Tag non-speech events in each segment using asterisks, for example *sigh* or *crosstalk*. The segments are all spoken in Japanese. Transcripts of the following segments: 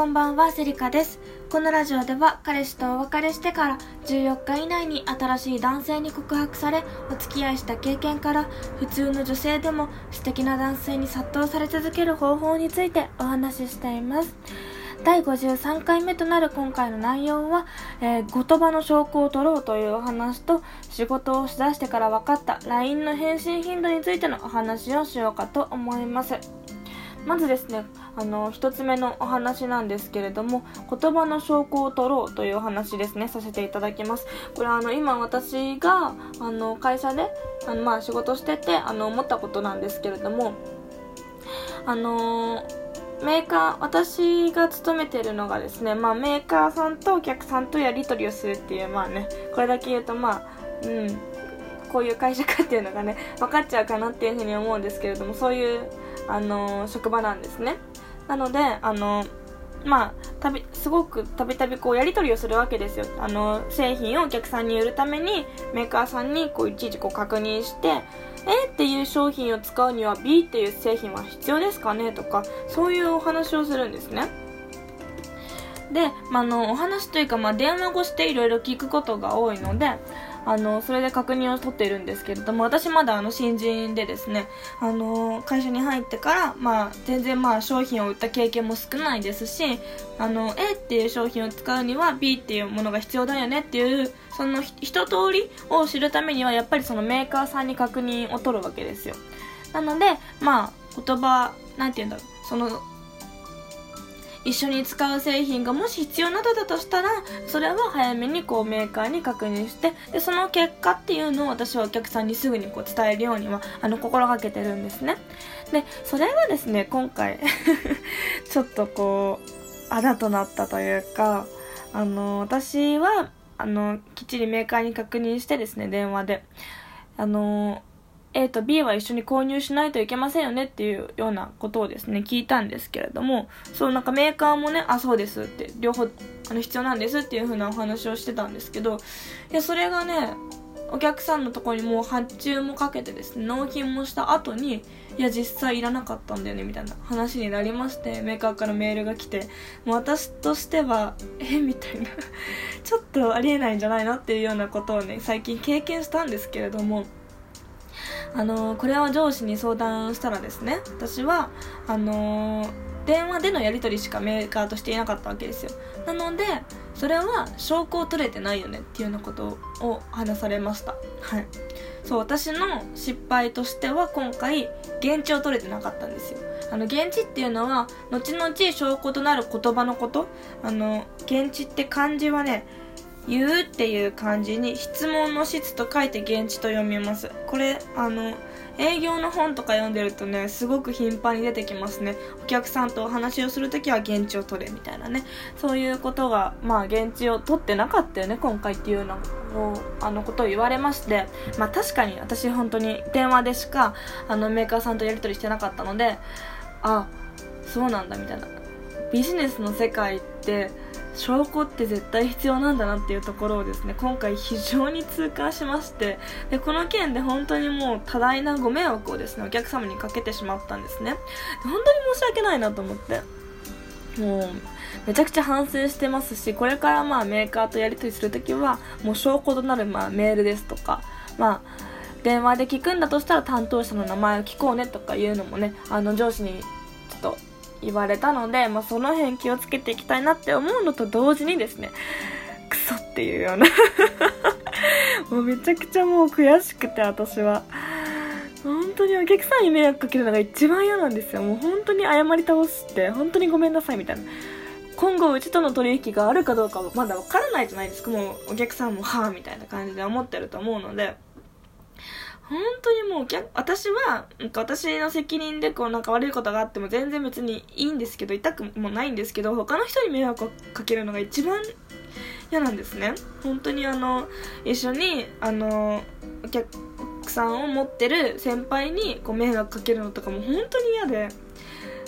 こんばんは、セリカです。このラジオでは彼氏とお別れしてから14日以内に新しい男性に告白されお付き合いした経験から普通の女性でも素敵な男性に殺到され続ける方法についてお話ししています。第53回目となる今回の内容は、えー言葉の証拠を取ろうというお話と仕事をしだしてから分かった LINE の返信頻度についてのお話をしようかと思います。まずですね、あの、一つ目のお話なんですけれども、言葉の証拠を取ろうというお話ですね、させていただきます。これはあの、今私が、あの、会社で、あの、まあ、仕事してて、あの、思ったことなんですけれども、あのメーカー、私が勤めてるのがですね、まあ、メーカーさんとお客さんとやり取りをするっていう、まあね、これだけ言うと、まあ、うん、こういう会社かっていうのがね、分かっちゃうかなっていうふうに思うんですけれども、そういう、あの職場なんですね。なので、あのまあ、たび、すごくたびたびこうやり取りをするわけですよ。あの、製品をお客さんに売るために、メーカーさんにこういちいちこう確認して、A っていう商品を使うには B っていう製品は必要ですかね？とか、そういうお話をするんですね。で、まあ、の、お話というか、まあ、電話越していろいろ聞くことが多いので、あの、それで確認を取っているんですけれども、私まだあの、新人でですね、あの、会社に入ってから、まあ、全然まあ、商品を売った経験も少ないですし、あの、A っていう商品を使うには B っていうものが必要だよねっていう、その一通りを知るためには、やっぱりそのメーカーさんに確認を取るわけですよ。なので、まあ、言葉、なんて言うんだろう、その、一緒に使う製品がもし必要などだとしたらそれは早めにこうメーカーに確認してでその結果っていうのを私はお客さんにすぐにこう伝えるようにはあの心がけてるんですね。でそれがですね今回 *laughs* ちょっとこうあだとなったというかあの私はあのきっちりメーカーに確認してですね電話で。あの A と B は一緒に購入しないといけませんよねっていうようなことをですね、聞いたんですけれども、そうなんかメーカーもね、あ、そうですって、両方、あの、必要なんですっていう風なお話をしてたんですけど、いや、それがね、お客さんのとこにもう発注もかけてですね、納品もした後に、いや、実際いらなかったんだよね、みたいな話になりまして、メーカーからメールが来て、もう私としては、え、みたいな、ちょっとありえないんじゃないのっていうようなことをね、最近経験したんですけれども、あのこれを上司に相談したらですね私はあの電話でのやり取りしかメーカーとしていなかったわけですよ。なのでそれは証拠を取れてないよねっていうようなことを話されました。はい。そう私の失敗としては今回現地を取れてなかったんですよ。あの現地っていうのは後々証拠となる言葉のこと。あの現地って漢字はね言うっていう漢字に質問の質と書いて現地と読みます。これあの営業の本とか読んでるとねすごく頻繁に出てきますね。お客さんとお話をするときは現地を取れみたいなね。そういうことがまあ現地を取ってなかったよね今回っていうのをあのことを言われまして。まあ確かに私本当に電話でしかあのメーカーさんとやり取りしてなかったのであそうなんだみたいな。ビジネスの世界って証拠って絶対必要なんだなっていうところをですね今回非常に痛感しましてでこの件で本当にもう多大なご迷惑をですねお客様にかけてしまったんですね。本当に申し訳ないなと思ってもうめちゃくちゃ反省してますしこれからまあメーカーとやり取りするときはもう証拠となるまあメールですとかまあ電話で聞くんだとしたら担当者の名前を聞こうねとかいうのもねあの上司に言われたので、まあ、その辺気をつけていきたいなって思うのと同時にですねクソっていうような。*laughs* もうめちゃくちゃもう悔しくて私は。本当にお客さんに迷惑かけるのが一番嫌なんですよ。もう本当に謝り倒して本当にごめんなさいみたいな。今後うちとの取引があるかどうかはまだわからないじゃないですか。もうお客さんもはあみたいな感じで思ってると思うので。本当にもう私はなんか私の責任でこうなんか悪いことがあっても全然別にいいんですけど痛くもないんですけど他の人に迷惑をかけるのが一番嫌なんですね。本当にあの一緒にあのお客さんを持ってる先輩にこう迷惑かけるのとかも本当に嫌で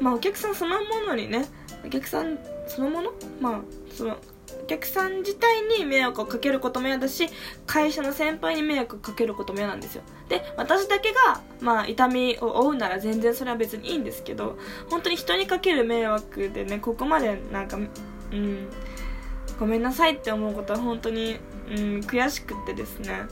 まあお客さんそのものにねお客さんそのもの？まあそのお客さん自体に迷惑をかけることも嫌だし会社の先輩に迷惑をかけることも嫌なんですよ。で私だけが、まあ、痛みを負うなら全然それは別にいいんですけど本当に人にかける迷惑でねここまでなんかうんごめんなさいって思うことは本当に、うん、悔しくってですね。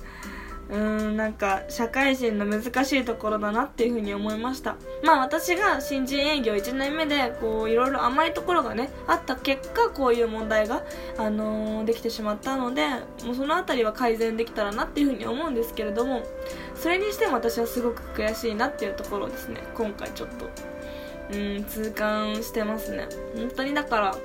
うんなんか社会人の難しいところだなっていうふうに思いました。まあ私が新人営業1年目でこういろいろ甘いところがねあった結果こういう問題が、あのー、できてしまったのでもうその辺りは改善できたらなっていうふうに思うんですけれどもそれにしても私はすごく悔しいなっていうところですね今回ちょっと。うん痛感してますね。本当にだから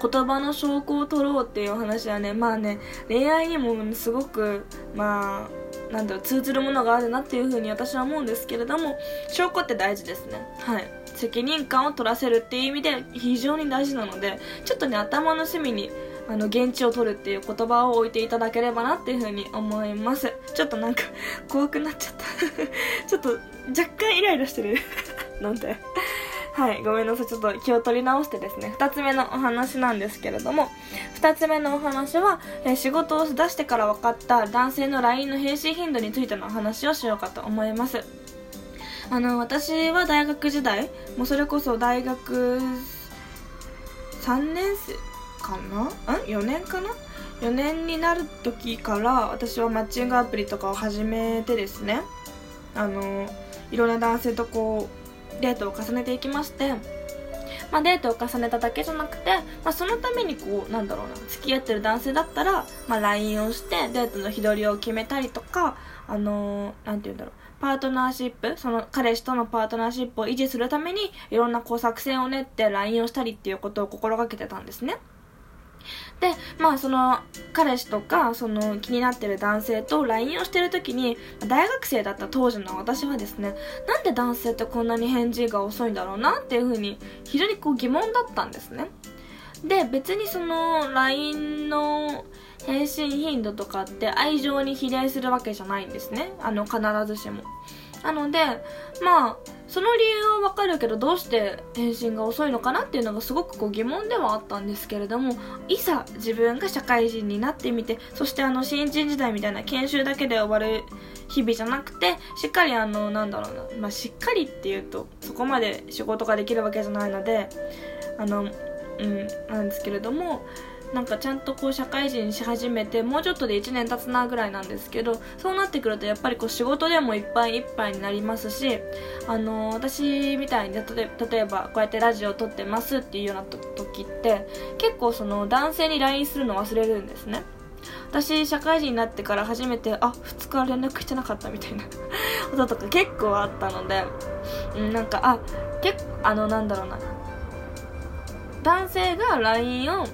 言葉の証拠を取ろうっていう話はねまあね恋愛にもすごくまあなんだろう通ずるものがあるなっていうふうに私は思うんですけれども証拠って大事ですね。はい。責任感を取らせるっていう意味で非常に大事なのでちょっとね頭の隅にあの現地を取るっていう言葉を置いていただければなっていうふうに思います。ちょっとなんか怖くなっちゃった。*laughs* ちょっと若干イライラしてる。*laughs* なんで。はい、ごめんなさい。ちょっと気を取り直してですね、二つ目のお話なんですけれども、二つ目のお話は、えー、仕事を出してから分かった男性の LINE の返信頻度についてのお話をしようかと思います。あの、私は大学時代、もうそれこそ大学3年生かな？ん ?4 年かな？4年になる時から私はマッチングアプリとかを始めてですねあのいろんな男性とこうデートを重ねていきまして、まあ、デートを重ねただけじゃなくて、まあ、そのためにこうなんだろうな付き合ってる男性だったら、まあ、LINE をしてデートの日取りを決めたりとかあのー、なんて言うんだろうパートナーシップその彼氏とのパートナーシップを維持するためにいろんなこう作戦を練って LINE をしたりっていうことを心がけてたんですね。で、まあその彼氏とかその気になってる男性と LINE をしてる時に大学生だった当時の私はですねなんで男性ってこんなに返事が遅いんだろうなっていうふうに非常にこう疑問だったんですね。で別にその LINE の返信頻度とかって愛情に比例するわけじゃないんですね。あの必ずしも。なのでまあその理由はわかるけどどうして返信が遅いのかなっていうのがすごくこう疑問ではあったんですけれどもいざ自分が社会人になってみてそしてあの新人時代みたいな研修だけで終わる日々じゃなくてしっかりあのなんだろうな、まあ、しっかりっていうとそこまで仕事ができるわけじゃないのであのうんなんですけれどもなんかちゃんとこう社会人し始めてもうちょっとで1年経つなぐらいなんですけどそうなってくるとやっぱりこう仕事でもいっぱいいっぱいになりますしあの私みたいに例えばこうやってラジオを撮ってますっていうような時って結構その男性に LINE するの忘れるんですね。私社会人になってから初めてあ2日連絡してなかったみたいな *laughs* こととか結構あったので、うん、なんかあ結構あのなんだろうな。男性が LINE を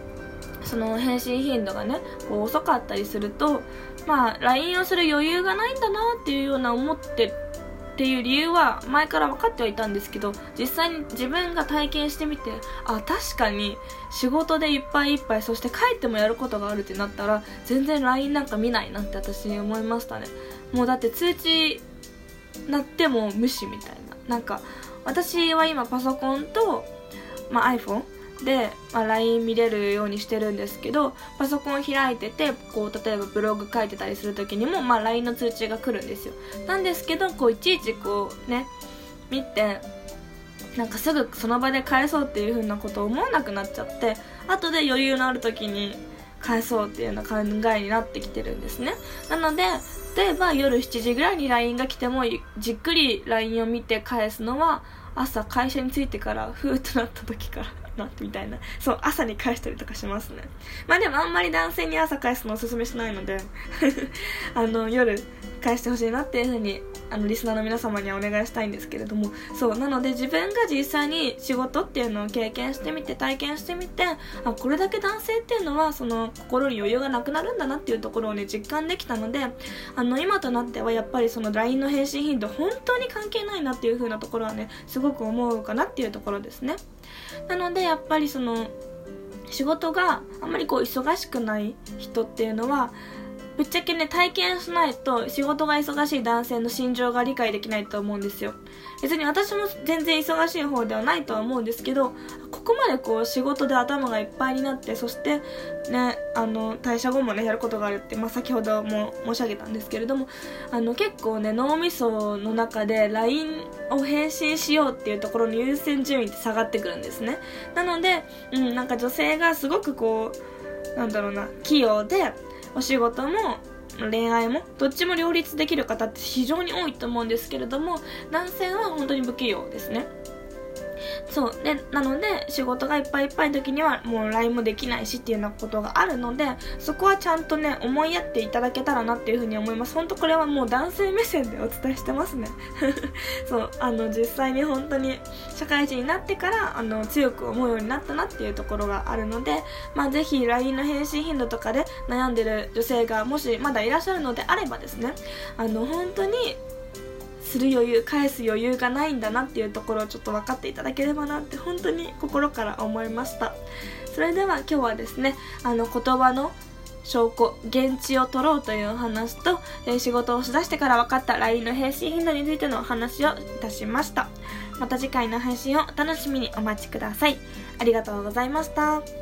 その返信頻度がねこう遅かったりするとまあ LINE をする余裕がないんだなっていうような思ってっていう理由は前から分かってはいたんですけど実際に自分が体験してみてあ確かに仕事でいっぱいいっぱいそして帰ってもやることがあるってなったら全然 LINE なんか見ないなって私思いましたね。もうだって通知鳴っても無視みたいな。なんか私は今パソコンと、まあ、iPhone で、まあ、LINE 見れるようにしてるんですけどパソコン開いててこう例えばブログ書いてたりする時にも、まあ、LINE の通知が来るんですよ。なんですけどこういちいちこうね見てなんかすぐその場で返そうっていう風なことを思わなくなっちゃって後で余裕のある時に返そうっていうような考えになってきてるんですね。なので例えば夜7時ぐらいに LINE が来てもじっくり LINE を見て返すのは朝会社に着いてからふーっとなった時からなみたいな。そう朝に返したりとかしますね。まあでもあんまり男性に朝返すのおすすめしないので *laughs* あの夜返してほしいなっていうふうにあのリスナーの皆様にはお願いしたいんですけれども。そうなので自分が実際に仕事っていうのを経験してみて体験してみてあこれだけ男性っていうのはその心に余裕がなくなるんだなっていうところをね実感できたのであの今となってはやっぱりその LINE の返信頻度本当に関係ないなっていう風なところはねすごく思うかなっていうところですね。なのでやっぱりその仕事があんまりこう忙しくない人っていうのはぶっちゃけね体験しないと仕事が忙しい男性の心情が理解できないと思うんですよ。別に私も全然忙しい方ではないとは思うんですけどここまでこう仕事で頭がいっぱいになってそしてねあの退社後もねやることがあるって、まあ、先ほども申し上げたんですけれどもあの結構ね脳みその中で LINE を返信しようっていうところの優先順位って下がってくるんですね。なので、うん、なんか女性がすごくこうなんだろうな器用でお仕事も恋愛もどっちも両立できる方って非常に多いと思うんですけれども男性は本当に不器用ですね。そう。でなので仕事がいっぱいいっぱいの時にはもう LINE もできないしっていうようなことがあるのでそこはちゃんとね思いやっていただけたらなっていうふうに思います。本当これはもう男性目線でお伝えしてますね。*laughs* そう。あの実際に本当に社会人になってからあの強く思うようになったなっていうところがあるのでまあぜひ LINE の返信頻度とかで悩んでる女性がもしまだいらっしゃるのであればですねあの本当にする余裕返す余裕がないんだなっていうところをちょっと分かっていただければなって本当に心から思いましたそれでは今日はですねあの言葉の証拠、現地を取ろうというお話と、仕事をしだしてから分かった LINE の返信頻度についてのお話をいたしました。また次回の配信をお楽しみにお待ちください。ありがとうございました。